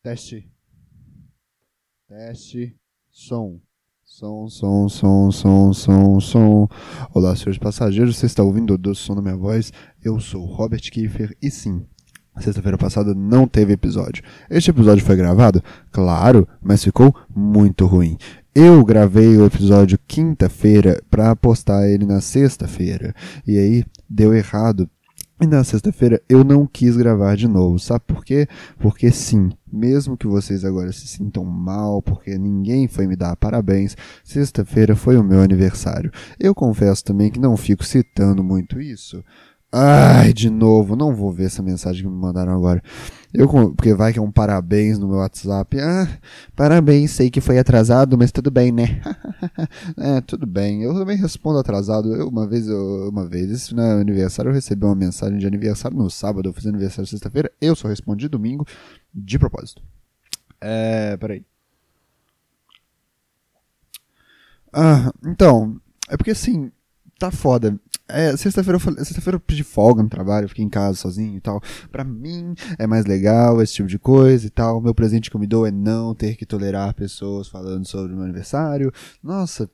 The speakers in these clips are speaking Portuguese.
Teste. Teste. Som. Som, som, som, som, som, som. Olá, senhores passageiros, você está ouvindo o doce som da minha voz? Eu sou Robert Kiefer e sim, sexta-feira passada não teve episódio. Este episódio foi gravado? Claro, mas ficou muito ruim. Eu gravei o episódio quinta-feira para postar ele na sexta-feira. E aí deu errado e na sexta-feira eu não quis gravar de novo, sabe por quê? Porque sim, mesmo que vocês agora se sintam mal, porque ninguém foi me dar parabéns, sexta-feira foi o meu aniversário. Eu confesso também que não fico citando muito isso, Ai, de novo, não vou ver essa mensagem que me mandaram agora. Eu, porque vai que é um parabéns no meu WhatsApp. Ah, parabéns, sei que foi atrasado, mas tudo bem, né? é, tudo bem. Eu também respondo atrasado. Eu, uma vez, eu, uma vez, esse no aniversário, eu recebi uma mensagem de aniversário no sábado, eu fiz aniversário sexta-feira, eu só respondi domingo, de propósito. É, peraí. Ah, então, é porque assim, tá foda. É, sexta-feira eu falei, sexta-feira eu pedi folga no trabalho, fiquei em casa sozinho e tal. Pra mim é mais legal esse tipo de coisa e tal. Meu presente que eu me dou é não ter que tolerar pessoas falando sobre o meu aniversário. Nossa,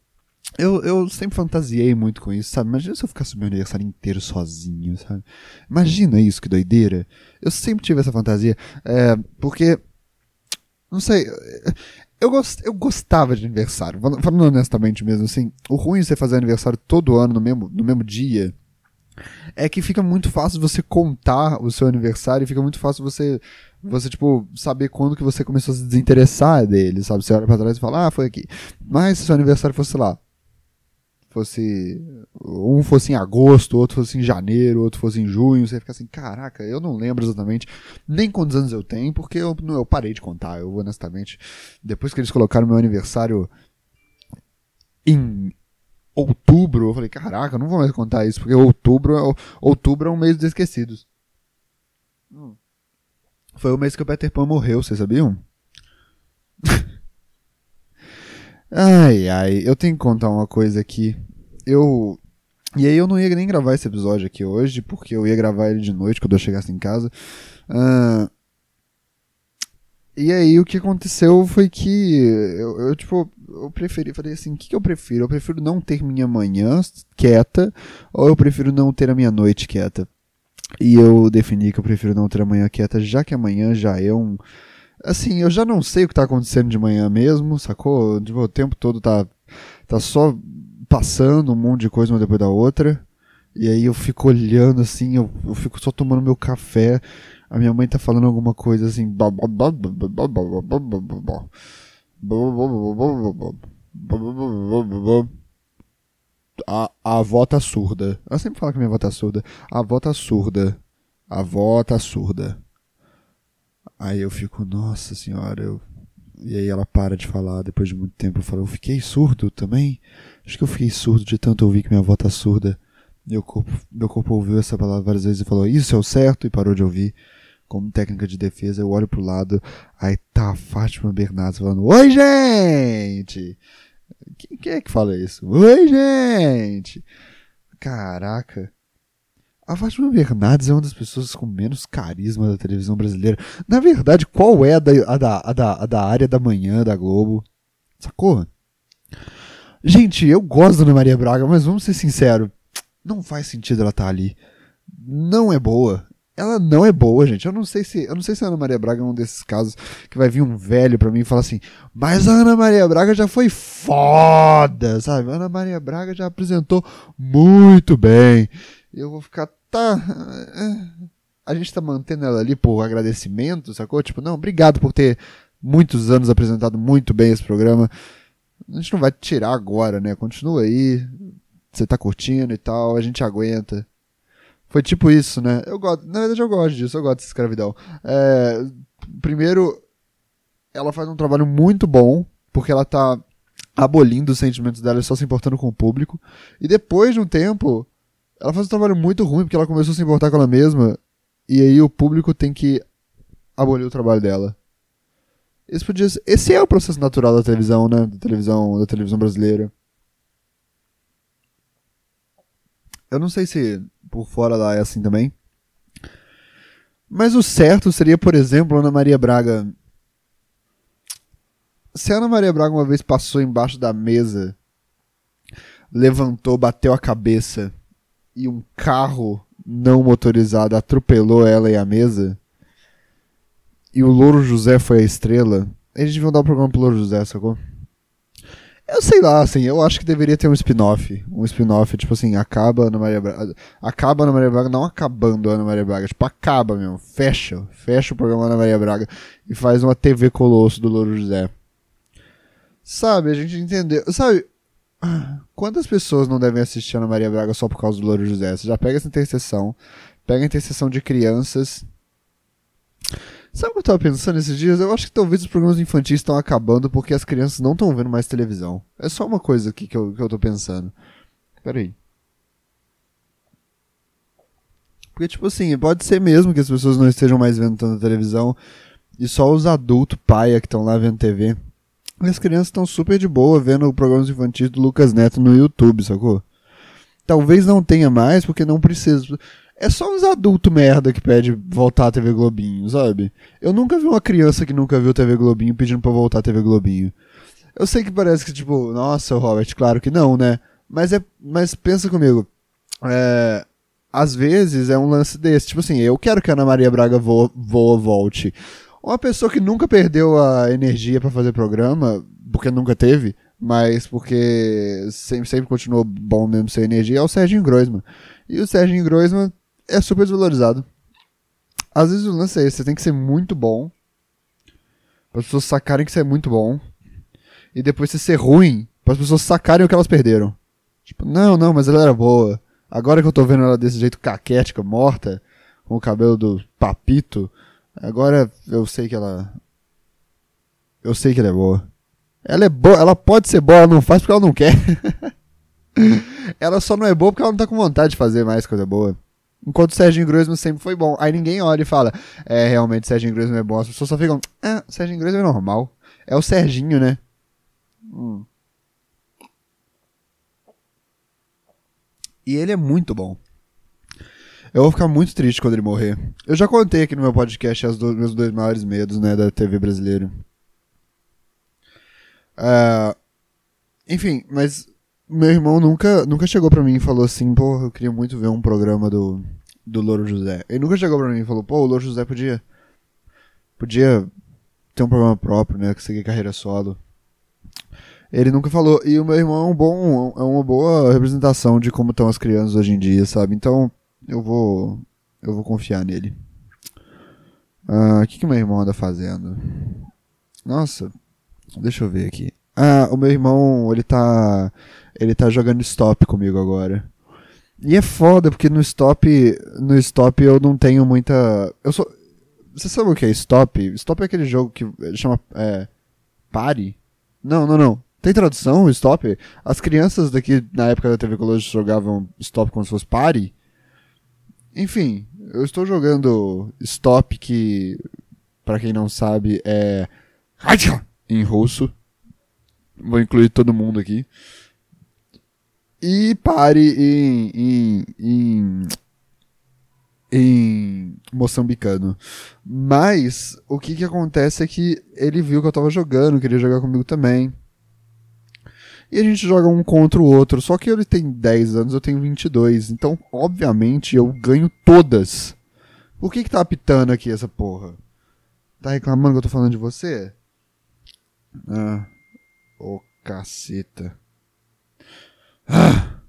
eu, eu sempre fantasiei muito com isso, sabe? Imagina se eu ficasse o meu aniversário inteiro sozinho, sabe? Imagina isso, que doideira. Eu sempre tive essa fantasia. É, porque. Não sei eu, gost, eu gostava de aniversário, falando honestamente mesmo, assim, o ruim de você fazer aniversário todo ano no mesmo, no mesmo dia é que fica muito fácil você contar o seu aniversário e fica muito fácil você, você tipo, saber quando que você começou a se desinteressar dele, sabe? Você olha pra trás e fala, ah, foi aqui. Mas se seu aniversário fosse lá, fosse um fosse em agosto, outro fosse em janeiro, outro fosse em junho, você fica assim, caraca, eu não lembro exatamente nem quantos anos eu tenho, porque eu, eu parei de contar, eu honestamente, depois que eles colocaram meu aniversário em outubro, eu falei, caraca, eu não vou mais contar isso, porque outubro é, outubro é um mês dos esquecidos. Hum. Foi o mês que o Peter Pan morreu, vocês sabiam? Ai, ai, eu tenho que contar uma coisa aqui. Eu. E aí eu não ia nem gravar esse episódio aqui hoje, porque eu ia gravar ele de noite quando eu chegasse em casa. Uh... E aí o que aconteceu foi que eu, eu tipo, eu preferi, falei assim, o que, que eu prefiro? Eu prefiro não ter minha manhã quieta, ou eu prefiro não ter a minha noite quieta? E eu defini que eu prefiro não ter a manhã quieta, já que amanhã já é um assim, eu já não sei o que tá acontecendo de manhã mesmo, sacou? Tipo, o tempo todo tá, tá só passando um monte de coisa uma depois da outra. E aí eu fico olhando assim, eu, eu fico só tomando meu café. A minha mãe tá falando alguma coisa assim. A, a avó tá surda. Ela sempre fala que minha avó tá surda. A avó tá surda. A avó tá surda. Aí eu fico, nossa senhora, eu... E aí ela para de falar depois de muito tempo. Eu falo, eu fiquei surdo também? Acho que eu fiquei surdo de tanto ouvir que minha avó tá surda. Meu corpo, meu corpo ouviu essa palavra várias vezes e falou, isso é o certo, e parou de ouvir. Como técnica de defesa, eu olho pro lado, aí tá a Fátima Bernardes falando, Oi, gente! Quem, quem é que fala isso? Oi, gente! Caraca. A Fátima Bernardes é uma das pessoas com menos carisma da televisão brasileira. Na verdade, qual é a da, a da, a da, a da área da manhã da Globo? Sacou? Gente, eu gosto da Ana Maria Braga, mas vamos ser sinceros. Não faz sentido ela estar tá ali. Não é boa. Ela não é boa, gente. Eu não sei se, eu não sei se a Ana Maria Braga é um desses casos que vai vir um velho pra mim e falar assim: "Mas a Ana Maria Braga já foi foda", sabe? A Ana Maria Braga já apresentou muito bem eu vou ficar, tá. A gente tá mantendo ela ali por agradecimento, sacou? Tipo, não, obrigado por ter muitos anos apresentado muito bem esse programa. A gente não vai tirar agora, né? Continua aí. Você tá curtindo e tal, a gente aguenta. Foi tipo isso, né? Eu gosto, na verdade eu gosto disso, eu gosto dessa escravidão. É, primeiro, ela faz um trabalho muito bom, porque ela tá abolindo os sentimentos dela e só se importando com o público. E depois de um tempo, ela faz um trabalho muito ruim porque ela começou a se importar com ela mesma e aí o público tem que abolir o trabalho dela. Esse, podia ser, esse é o processo natural da televisão, né? Da televisão, da televisão brasileira. Eu não sei se por fora lá é assim também. Mas o certo seria, por exemplo, Ana Maria Braga se a Ana Maria Braga uma vez passou embaixo da mesa, levantou, bateu a cabeça e um carro não motorizado atropelou ela e a mesa, e o Louro José foi a estrela, eles deviam dar o um programa pro Louro José, sacou? Eu sei lá, assim, eu acho que deveria ter um spin-off. Um spin-off, tipo assim, acaba Ana Maria Braga. Acaba Ana Maria Braga, não acabando Ana Maria Braga. Tipo, acaba mesmo. Fecha. Fecha o programa Ana Maria Braga e faz uma TV Colosso do Louro José. Sabe, a gente entendeu. Sabe, quantas pessoas não devem assistir Ana Maria Braga só por causa do Louro José? Você já pega essa interseção, pega a interseção de crianças Sabe o que eu tava pensando esses dias? Eu acho que talvez os programas infantis estão acabando porque as crianças não estão vendo mais televisão. É só uma coisa aqui que eu, que eu tô pensando. Pera aí. Porque, tipo assim, pode ser mesmo que as pessoas não estejam mais vendo tanta televisão e só os adultos paia que estão lá vendo TV. E as crianças estão super de boa vendo programas infantis do Lucas Neto no YouTube, sacou? Talvez não tenha mais porque não precisa. É só uns adultos merda que pede voltar a TV Globinho, sabe? Eu nunca vi uma criança que nunca viu TV Globinho pedindo pra voltar a TV Globinho. Eu sei que parece que, tipo, nossa, Robert, claro que não, né? Mas é. Mas pensa comigo. É. Às vezes é um lance desse. Tipo assim, eu quero que a Ana Maria Braga voa, voa volte. Uma pessoa que nunca perdeu a energia para fazer programa, porque nunca teve, mas porque sempre, sempre continuou bom mesmo sem energia, é o Serginho Groisman. E o Serginho Groisman é super desvalorizado. Às vezes o lance é esse, você tem que ser muito bom. Para as pessoas sacarem que você é muito bom. E depois você ser ruim, para as pessoas sacarem o que elas perderam. Tipo, não, não, mas ela era boa. Agora que eu tô vendo ela desse jeito caquética, morta, com o cabelo do papito, agora eu sei que ela. Eu sei que ela é boa. Ela é boa, ela pode ser boa, ela não faz porque ela não quer. ela só não é boa porque ela não tá com vontade de fazer mais coisa boa. Enquanto o Serginho Groisman sempre foi bom. Aí ninguém olha e fala, é, realmente Serginho Groisman é bom. As pessoas só ficam, ah, Serginho Groisman é normal. É o Serginho, né? Hum. E ele é muito bom. Eu vou ficar muito triste quando ele morrer. Eu já contei aqui no meu podcast os meus dois maiores medos, né, da TV brasileira. Uh, enfim, mas meu irmão nunca, nunca chegou pra mim e falou assim, pô, eu queria muito ver um programa do, do Louro José. Ele nunca chegou pra mim e falou, pô, o Louro José podia. Podia ter um programa próprio, né? Que seguir carreira solo. Ele nunca falou. E o meu irmão é um bom. é uma boa representação de como estão as crianças hoje em dia, sabe? Então, eu vou. Eu vou confiar nele. Ah, o que, que meu irmão anda fazendo? Nossa, deixa eu ver aqui. Ah, o meu irmão, ele tá ele tá jogando stop comigo agora. E é foda, porque no stop, no stop eu não tenho muita. Eu sou. Você sabe o que é stop? Stop é aquele jogo que chama. É, pare? Não, não, não. Tem tradução, stop? As crianças daqui na época da TV Colégio jogavam stop como se fosse pare. Enfim, eu estou jogando stop que, para quem não sabe, é. em russo. Vou incluir todo mundo aqui e pare em, em, em, em moçambicano. Mas o que, que acontece é que ele viu que eu tava jogando, queria jogar comigo também. E a gente joga um contra o outro. Só que ele tem 10 anos, eu tenho 22. Então, obviamente, eu ganho todas. Por que que tá apitando aqui essa porra? Tá reclamando que eu tô falando de você? Ah. Ô, oh, caceta. Ah,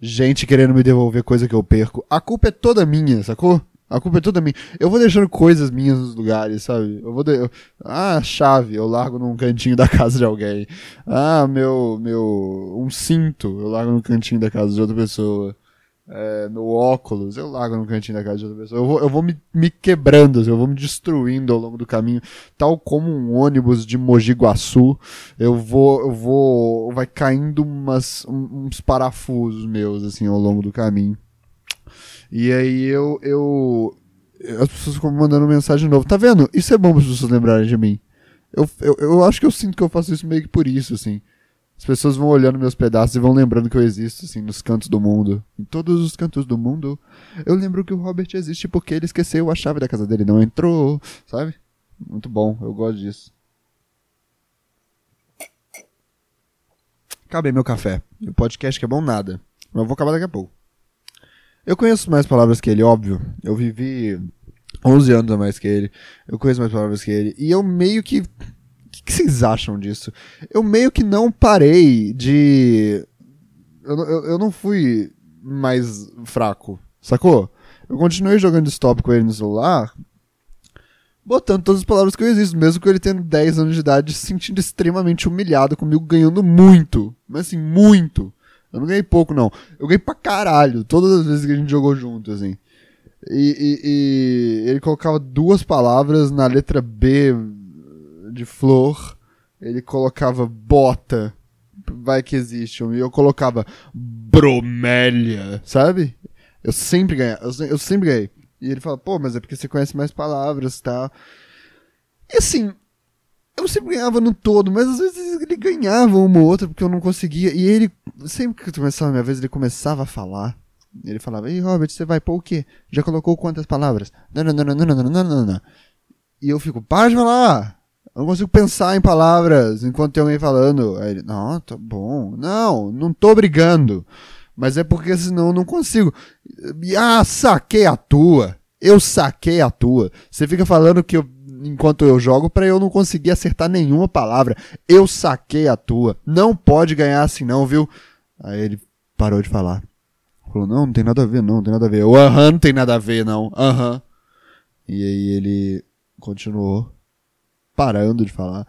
gente querendo me devolver coisa que eu perco. A culpa é toda minha, sacou? A culpa é toda minha. Eu vou deixando coisas minhas nos lugares, sabe? Eu vou de... Ah, chave, eu largo num cantinho da casa de alguém. Ah, meu meu um cinto, eu largo no cantinho da casa de outra pessoa é, no óculos, eu largo no cantinho da casa de outra pessoa. Eu vou, eu vou me, me quebrando, assim, eu vou me destruindo ao longo do caminho, tal como um ônibus de Mogi Guaçu. Eu vou, eu vou, vai caindo umas, uns parafusos meus, assim, ao longo do caminho. E aí eu, eu, as pessoas ficam mandando mensagem de novo. Tá vendo? Isso é bom para as pessoas lembrarem de mim. Eu, eu, eu acho que eu sinto que eu faço isso meio que por isso, assim. As pessoas vão olhando meus pedaços e vão lembrando que eu existo, assim, nos cantos do mundo. Em todos os cantos do mundo. Eu lembro que o Robert existe porque ele esqueceu a chave da casa dele, não entrou, sabe? Muito bom, eu gosto disso. Acabei meu café. O podcast que é bom nada. Mas eu vou acabar daqui a pouco. Eu conheço mais palavras que ele, óbvio. Eu vivi 11 anos a mais que ele. Eu conheço mais palavras que ele. E eu meio que. O que, vocês acham disso? Eu meio que não parei de. Eu, eu, eu não fui mais fraco, sacou? Eu continuei jogando stop com ele no celular, botando todas as palavras que eu existo, mesmo com ele tendo 10 anos de idade, se sentindo extremamente humilhado comigo, ganhando muito. Mas assim, muito. Eu não ganhei pouco, não. Eu ganhei pra caralho, todas as vezes que a gente jogou junto, assim. E, e, e ele colocava duas palavras na letra B de flor. Ele colocava bota. Vai que existe. E eu colocava bromélia, sabe? Eu sempre ganhei. Eu, eu sempre ganhei. E ele fala, pô, mas é porque você conhece mais palavras tá? tal. E assim, eu sempre ganhava no todo, mas às vezes ele ganhava uma ou outra porque eu não conseguia. E ele, sempre que começava a minha vez, ele começava a falar. Ele falava, ei, Robert, você vai pôr o quê? Já colocou quantas palavras? Não, não, não, não, não, não, não, não. E eu fico, para de falar! Eu não consigo pensar em palavras enquanto tem alguém falando. Aí ele, não, tá bom. Não, não tô brigando. Mas é porque senão eu não consigo. Ah, saquei a tua. Eu saquei a tua. Você fica falando que eu, enquanto eu jogo para eu não conseguir acertar nenhuma palavra. Eu saquei a tua. Não pode ganhar assim não, viu? Aí ele parou de falar. Falou, não, não tem nada a ver, não, não tem nada a ver. O aham, não tem nada a ver, não. Aham. E aí ele continuou parando de falar.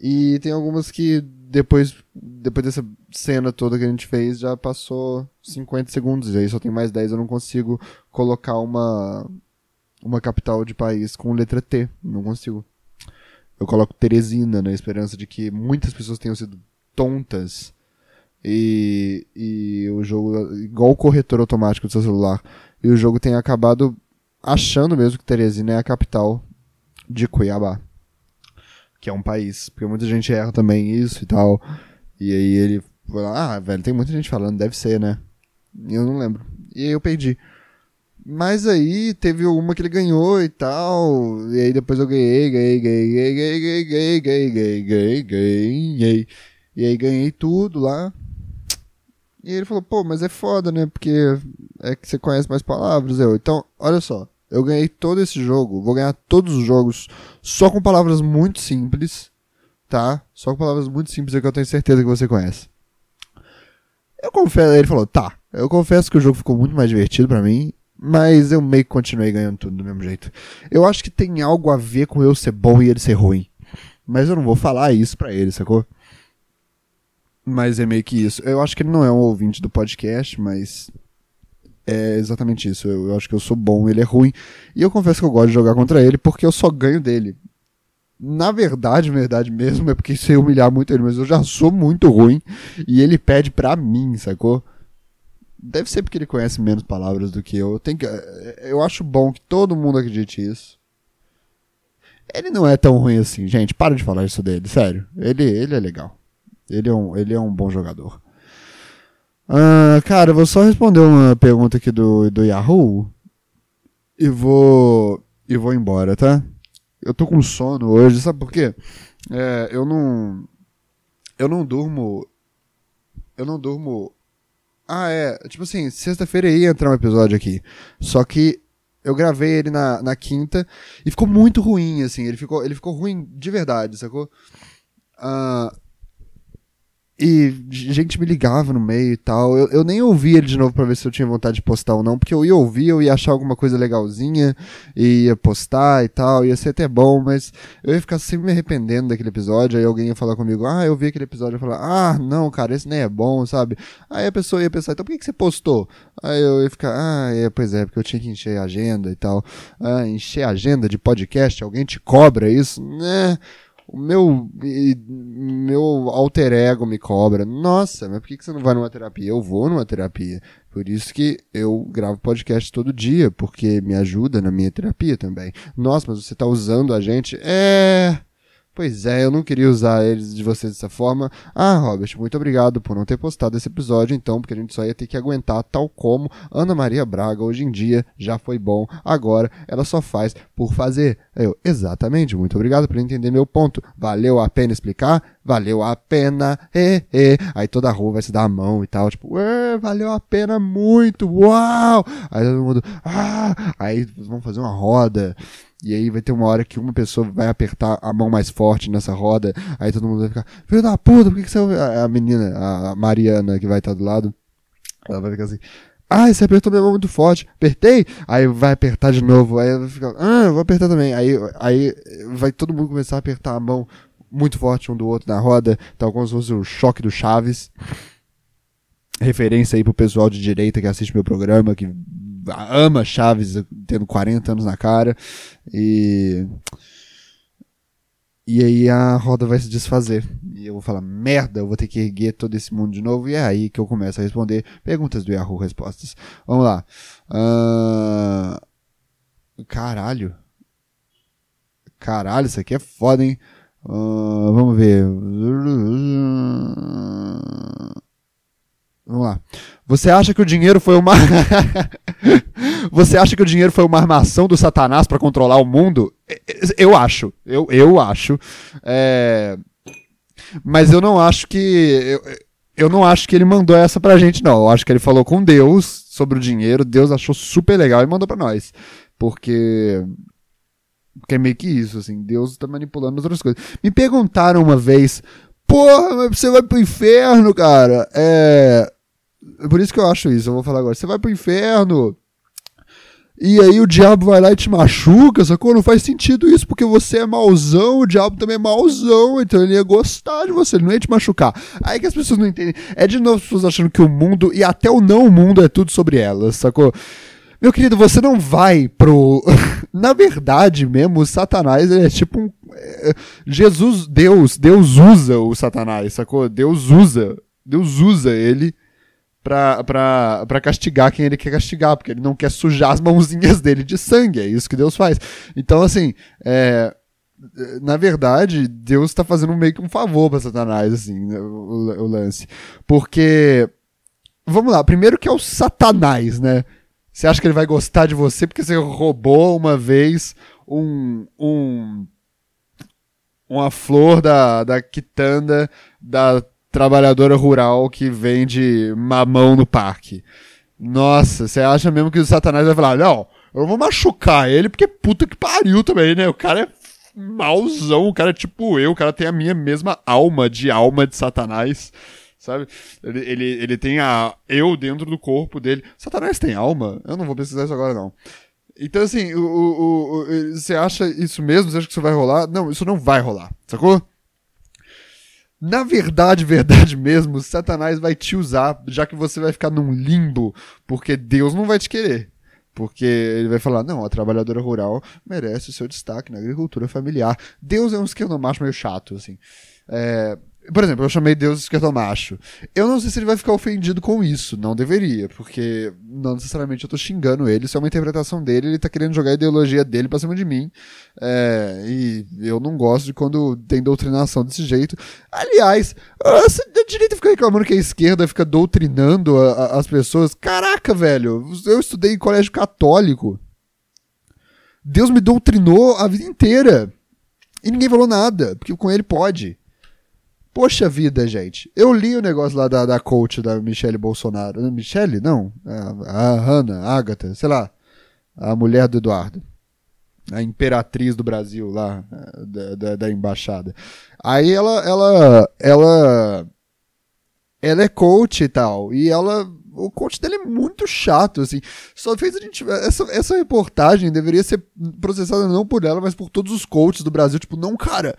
E tem algumas que depois, depois dessa cena toda que a gente fez, já passou 50 segundos. E aí só tem mais 10, eu não consigo colocar uma, uma capital de país com letra T. Não consigo. Eu coloco Teresina na esperança de que muitas pessoas tenham sido tontas e, e o jogo, igual o corretor automático do seu celular, e o jogo tem acabado achando mesmo que Teresina é a capital de Cuiabá que é um país. Porque muita gente erra também isso e tal. E aí ele falou, ah, velho, tem muita gente falando, deve ser, né? E eu não lembro. E aí eu perdi. Mas aí teve uma que ele ganhou e tal. E aí depois eu ganhei, ganhei, ganhei, ganhei, ganhei, ganhei, ganhei, ganhei, ganhei, ganhei. E aí ganhei tudo lá. E ele falou, pô, mas é foda, né? Porque é que você conhece mais palavras. Eu, então, olha só. Eu ganhei todo esse jogo, vou ganhar todos os jogos só com palavras muito simples, tá? Só com palavras muito simples é que eu tenho certeza que você conhece. Eu confesso, ele falou, tá. Eu confesso que o jogo ficou muito mais divertido para mim, mas eu meio que continuei ganhando tudo do mesmo jeito. Eu acho que tem algo a ver com eu ser bom e ele ser ruim. Mas eu não vou falar isso pra ele, sacou? Mas é meio que isso. Eu acho que ele não é um ouvinte do podcast, mas é exatamente isso. Eu, eu, acho que eu sou bom, ele é ruim. E eu confesso que eu gosto de jogar contra ele porque eu só ganho dele. Na verdade, verdade mesmo, é porque isso ia humilhar muito ele, mas eu já sou muito ruim e ele pede pra mim, sacou? Deve ser porque ele conhece menos palavras do que eu. Eu, tenho que, eu acho bom que todo mundo acredite isso. Ele não é tão ruim assim, gente. Para de falar isso dele, sério. Ele, ele é legal. Ele é um, ele é um bom jogador. Uh, cara, eu vou só responder uma pergunta aqui do, do Yahoo e vou, e vou embora, tá? Eu tô com sono hoje, sabe por quê? É, eu não. Eu não durmo. Eu não durmo. Ah, é. Tipo assim, sexta-feira ia entrar um episódio aqui. Só que eu gravei ele na, na quinta e ficou muito ruim, assim. Ele ficou, ele ficou ruim de verdade, sacou? Uh, e gente me ligava no meio e tal. Eu, eu nem ouvi ele de novo pra ver se eu tinha vontade de postar ou não, porque eu ia ouvir, eu ia achar alguma coisa legalzinha, e ia postar e tal, ia ser até bom, mas eu ia ficar sempre me arrependendo daquele episódio. Aí alguém ia falar comigo, ah, eu vi aquele episódio, eu falar, ah, não, cara, esse nem é bom, sabe? Aí a pessoa ia pensar, então por que, que você postou? Aí eu ia ficar, ah, é, pois é, porque eu tinha que encher a agenda e tal. Ah, encher a agenda de podcast, alguém te cobra isso? Né? O meu, meu alter ego me cobra. Nossa, mas por que você não vai numa terapia? Eu vou numa terapia. Por isso que eu gravo podcast todo dia, porque me ajuda na minha terapia também. Nossa, mas você está usando a gente? É. Pois é, eu não queria usar eles de vocês dessa forma. Ah, Robert, muito obrigado por não ter postado esse episódio, então, porque a gente só ia ter que aguentar, tal como Ana Maria Braga hoje em dia já foi bom, agora ela só faz por fazer. Eu, exatamente, muito obrigado por entender meu ponto. Valeu a pena explicar? Valeu a pena, e, e. Aí toda a rua vai se dar a mão e tal, tipo, valeu a pena muito, uau! Aí todo mundo, ah! Aí vamos fazer uma roda. E aí vai ter uma hora que uma pessoa vai apertar a mão mais forte nessa roda, aí todo mundo vai ficar, filho da puta, por que, que você. A menina, a Mariana, que vai estar do lado, ela vai ficar assim. Ah, você apertou minha mão muito forte. Apertei? Aí vai apertar de novo. Aí vai ficar, ah, eu vou apertar também. Aí, aí vai todo mundo começar a apertar a mão muito forte um do outro na roda, tal como se fosse o choque do Chaves. Referência aí pro pessoal de direita que assiste meu programa, que ama Chaves tendo 40 anos na cara. E. E aí a roda vai se desfazer. E eu vou falar, merda, eu vou ter que erguer todo esse mundo de novo. E é aí que eu começo a responder perguntas do Yahoo Respostas. Vamos lá. Uh... Caralho. Caralho, isso aqui é foda, hein? Uh, vamos ver. Vamos lá. Você acha que o dinheiro foi uma. Você acha que o dinheiro foi uma armação do Satanás para controlar o mundo? Eu acho. Eu, eu acho. É... Mas eu não acho que. Eu, eu não acho que ele mandou essa pra gente, não. Eu acho que ele falou com Deus sobre o dinheiro. Deus achou super legal e mandou pra nós. Porque. Porque é meio que isso, assim. Deus tá manipulando outras coisas. Me perguntaram uma vez. Porra, você vai pro inferno, cara. É por isso que eu acho isso, eu vou falar agora. Você vai pro inferno. E aí o diabo vai lá e te machuca, sacou? Não faz sentido isso, porque você é mauzão, o diabo também é mauzão, então ele ia gostar de você, ele não ia te machucar. Aí que as pessoas não entendem. É de novo as pessoas achando que o mundo, e até o não mundo, é tudo sobre elas, sacou? Meu querido, você não vai pro. Na verdade mesmo, o Satanás é tipo um. É, Jesus, Deus, Deus usa o Satanás, sacou? Deus usa. Deus usa ele pra, pra, pra castigar quem ele quer castigar, porque ele não quer sujar as mãozinhas dele de sangue, é isso que Deus faz. Então, assim, é, na verdade, Deus está fazendo meio que um favor para Satanás, assim, né, o, o, lance. Porque, vamos lá, primeiro que é o Satanás, né? Você acha que ele vai gostar de você porque você roubou uma vez um, um uma flor da, da quitanda da trabalhadora rural que vende mamão no parque. Nossa, você acha mesmo que o Satanás vai falar, não, eu vou machucar ele porque puta que pariu também, né? O cara é mauzão, o cara é tipo eu, o cara tem a minha mesma alma de alma de Satanás, sabe? Ele, ele, ele tem a eu dentro do corpo dele. Satanás tem alma? Eu não vou pesquisar isso agora, não. Então, assim, o, o, o, você acha isso mesmo? Você acha que isso vai rolar? Não, isso não vai rolar, sacou? Na verdade, verdade mesmo, Satanás vai te usar, já que você vai ficar num limbo, porque Deus não vai te querer. Porque ele vai falar, não, a trabalhadora rural merece o seu destaque na agricultura familiar. Deus é um esquerdomacho meio chato, assim. É, por exemplo, eu chamei Deus esquerdomacho. Eu não sei se ele vai ficar ofendido com isso. Não deveria, porque não necessariamente eu tô xingando ele. Isso é uma interpretação dele. Ele tá querendo jogar a ideologia dele pra cima de mim. É, e eu não gosto de quando tem doutrinação desse jeito. Aliás, a direita fica reclamando que a esquerda fica doutrinando a, a, as pessoas. Caraca, velho. Eu estudei em colégio católico. Deus me doutrinou a vida inteira. E ninguém falou nada, porque com ele pode. Poxa vida, gente. Eu li o negócio lá da, da coach da Michelle Bolsonaro. Michelle? Não. A, a Hannah, a Agatha, sei lá. A mulher do Eduardo. A imperatriz do Brasil lá, da, da, da embaixada. Aí ela, ela, ela, ela é coach e tal. E ela o coach dele é muito chato, assim. Só fez a gente. Essa, essa reportagem deveria ser processada não por ela, mas por todos os coaches do Brasil. Tipo, não, cara,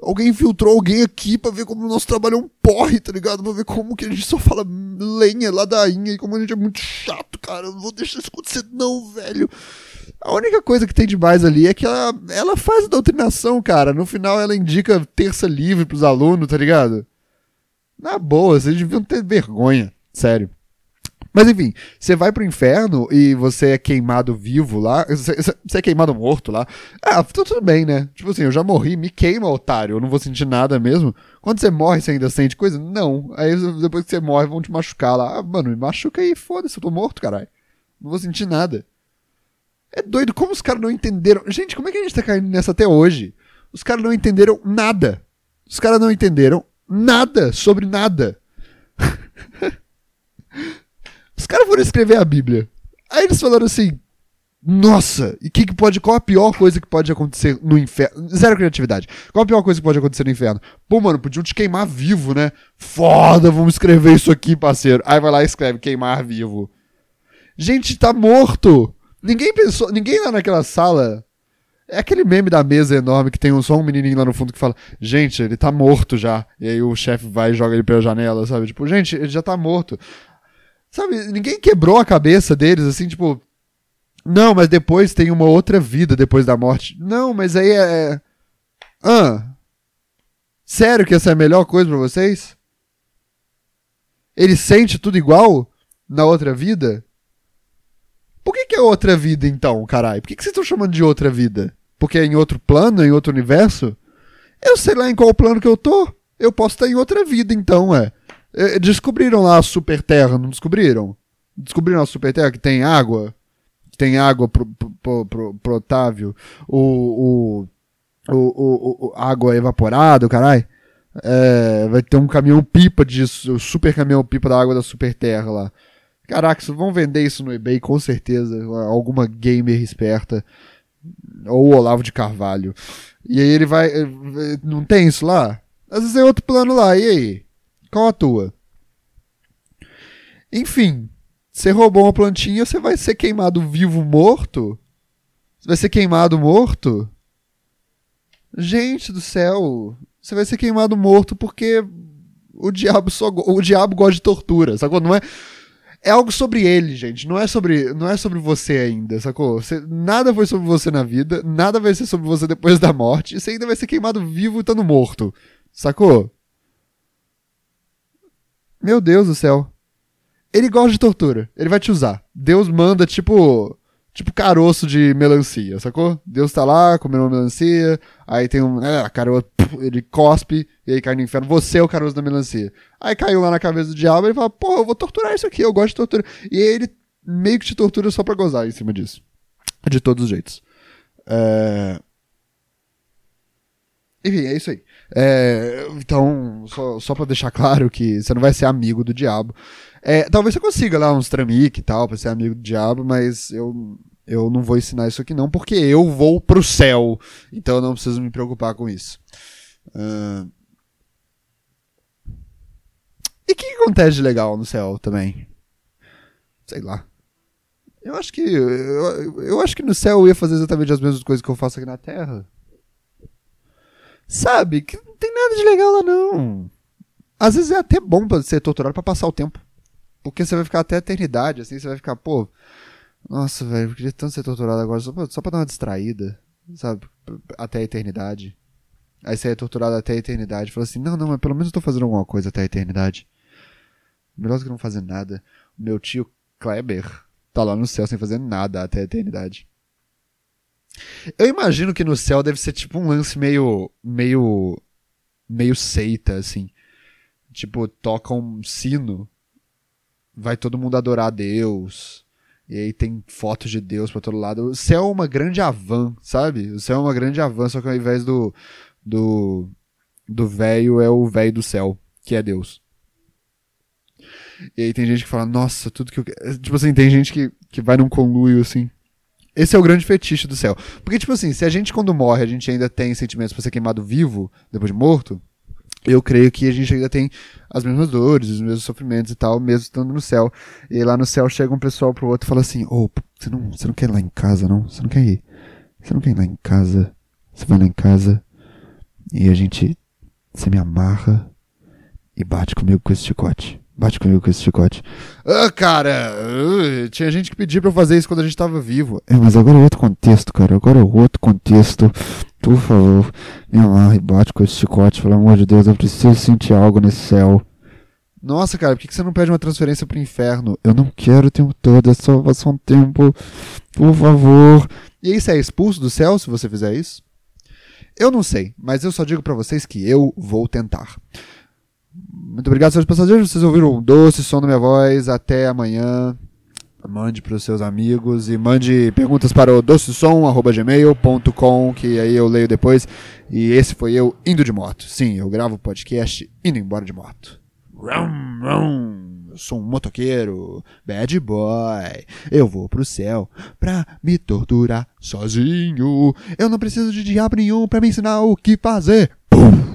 alguém infiltrou alguém aqui pra ver como o nosso trabalho é um porre, tá ligado? Pra ver como que a gente só fala lenha, ladainha e como a gente é muito chato, cara. Eu não vou deixar isso acontecer, não, velho. A única coisa que tem demais ali é que ela, ela faz doutrinação, cara. No final ela indica terça livre pros alunos, tá ligado? Na boa, vocês deviam ter vergonha. Sério. Mas enfim, você vai pro inferno e você é queimado vivo lá. Você, é queimado morto lá. Ah, tá tudo bem, né? Tipo assim, eu já morri, me queima, otário. Eu não vou sentir nada mesmo. Quando você morre, você ainda sente coisa? Não. Aí depois que você morre, vão te machucar lá. Ah, mano, me machuca aí, foda-se, eu tô morto, caralho. Não vou sentir nada. É doido, como os caras não entenderam. Gente, como é que a gente tá caindo nessa até hoje? Os caras não entenderam nada. Os caras não entenderam nada sobre nada. Os caras foram escrever a Bíblia. Aí eles falaram assim: Nossa, e que, que pode. Qual a pior coisa que pode acontecer no inferno? Zero criatividade. Qual a pior coisa que pode acontecer no inferno? Pô, mano, podiam te queimar vivo, né? Foda, vamos escrever isso aqui, parceiro. Aí vai lá e escreve: queimar vivo. Gente, tá morto. Ninguém pensou. Ninguém lá naquela sala. É aquele meme da mesa enorme que tem só um menininho lá no fundo que fala: Gente, ele tá morto já. E aí o chefe vai e joga ele pela janela, sabe? Tipo, gente, ele já tá morto. Sabe, ninguém quebrou a cabeça deles, assim, tipo. Não, mas depois tem uma outra vida depois da morte. Não, mas aí é. Ah. Sério que essa é a melhor coisa para vocês? Ele sente tudo igual na outra vida? Por que, que é outra vida então, caralho? Por que, que vocês estão chamando de outra vida? Porque é em outro plano, em outro universo? Eu sei lá em qual plano que eu tô. Eu posso estar em outra vida então, é. É, descobriram lá a Super Terra, não descobriram? Descobriram a Super Terra que tem água? Que tem água pro, pro, pro, pro Otávio? O, o, o, o, água evaporada, caralho? É, vai ter um caminhão pipa disso, o super caminhão pipa da água da Super Terra lá. Caraca, vão vender isso no eBay com certeza. Alguma gamer esperta. Ou o Olavo de Carvalho. E aí ele vai. Eh, não tem isso lá? Às vezes é outro plano lá, e aí? Qual a tua? Enfim, você roubou uma plantinha, você vai ser queimado vivo morto? Você vai ser queimado morto? Gente do céu, você vai ser queimado morto porque o diabo só o diabo gosta de tortura, sacou? Não é é algo sobre ele, gente. Não é sobre, não é sobre você ainda, sacou? Você, nada foi sobre você na vida, nada vai ser sobre você depois da morte. Você ainda vai ser queimado vivo estando morto, sacou? Meu Deus do céu. Ele gosta de tortura. Ele vai te usar. Deus manda, tipo. Tipo caroço de melancia, sacou? Deus tá lá comendo uma melancia, aí tem um. É, caroço, ele cospe, e aí cai no inferno. Você é o caroço da melancia. Aí caiu lá na cabeça do diabo e ele fala: Pô, eu vou torturar isso aqui, eu gosto de tortura. E ele meio que te tortura só pra gozar em cima disso. De todos os jeitos. É... Enfim, é isso aí. É, então, só, só pra deixar claro que você não vai ser amigo do diabo. É, talvez você consiga lá uns tramique e tal pra ser amigo do diabo, mas eu, eu não vou ensinar isso aqui não, porque eu vou pro céu. Então eu não preciso me preocupar com isso. Uh... E o que, que acontece de legal no céu também? Sei lá. Eu acho que. Eu, eu acho que no céu eu ia fazer exatamente as mesmas coisas que eu faço aqui na Terra. Sabe? Que não tem nada de legal lá, não. Às vezes é até bom pra ser torturado para passar o tempo. Porque você vai ficar até a eternidade, assim, você vai ficar, pô. Nossa, velho, eu queria tanto ser torturado agora só pra, só pra dar uma distraída, sabe? Até a eternidade. Aí você é torturado até a eternidade. Fala assim, não, não, mas pelo menos eu tô fazendo alguma coisa até a eternidade. Melhor do que não fazer nada. Meu tio Kleber tá lá no céu sem fazer nada até a eternidade. Eu imagino que no céu deve ser tipo um lance meio. meio. meio seita, assim. Tipo, toca um sino, vai todo mundo adorar a Deus. E aí tem fotos de Deus pra todo lado. O céu é uma grande avan, sabe? O céu é uma grande avan, só que ao invés do. do. do velho é o velho do céu, que é Deus. E aí tem gente que fala, nossa, tudo que eu quero. Tipo assim, tem gente que, que vai num conluio assim. Esse é o grande fetiche do céu. Porque, tipo assim, se a gente quando morre, a gente ainda tem sentimentos pra ser queimado vivo, depois de morto, eu creio que a gente ainda tem as mesmas dores, os mesmos sofrimentos e tal, mesmo estando no céu. E lá no céu chega um pessoal pro outro e fala assim, ô, oh, você não, você não quer ir lá em casa, não? Você não quer ir? Você não quer ir lá em casa? Você vai lá em casa e a gente, você me amarra e bate comigo com esse chicote. Bate comigo com esse chicote. Ah, cara, uh, tinha gente que pedia pra eu fazer isso quando a gente tava vivo. É, mas agora é outro contexto, cara. Agora é outro contexto. Por favor, me amarra e bate com esse chicote, pelo amor de Deus. Eu preciso sentir algo nesse céu. Nossa, cara, por que você não pede uma transferência pro inferno? Eu não quero o tempo todo, é só passar um tempo, por favor. E aí você é expulso do céu se você fizer isso? Eu não sei, mas eu só digo para vocês que eu vou tentar. Muito obrigado, senhores passageiros. Vocês ouviram um doce som na minha voz. Até amanhã. Mande para os seus amigos e mande perguntas para o docesom.gmail.com que aí eu leio depois. E esse foi eu indo de moto. Sim, eu gravo podcast indo embora de moto. Rum, rum. Eu sou um motoqueiro, bad boy. Eu vou pro céu pra me torturar sozinho. Eu não preciso de diabo nenhum pra me ensinar o que fazer. Pum.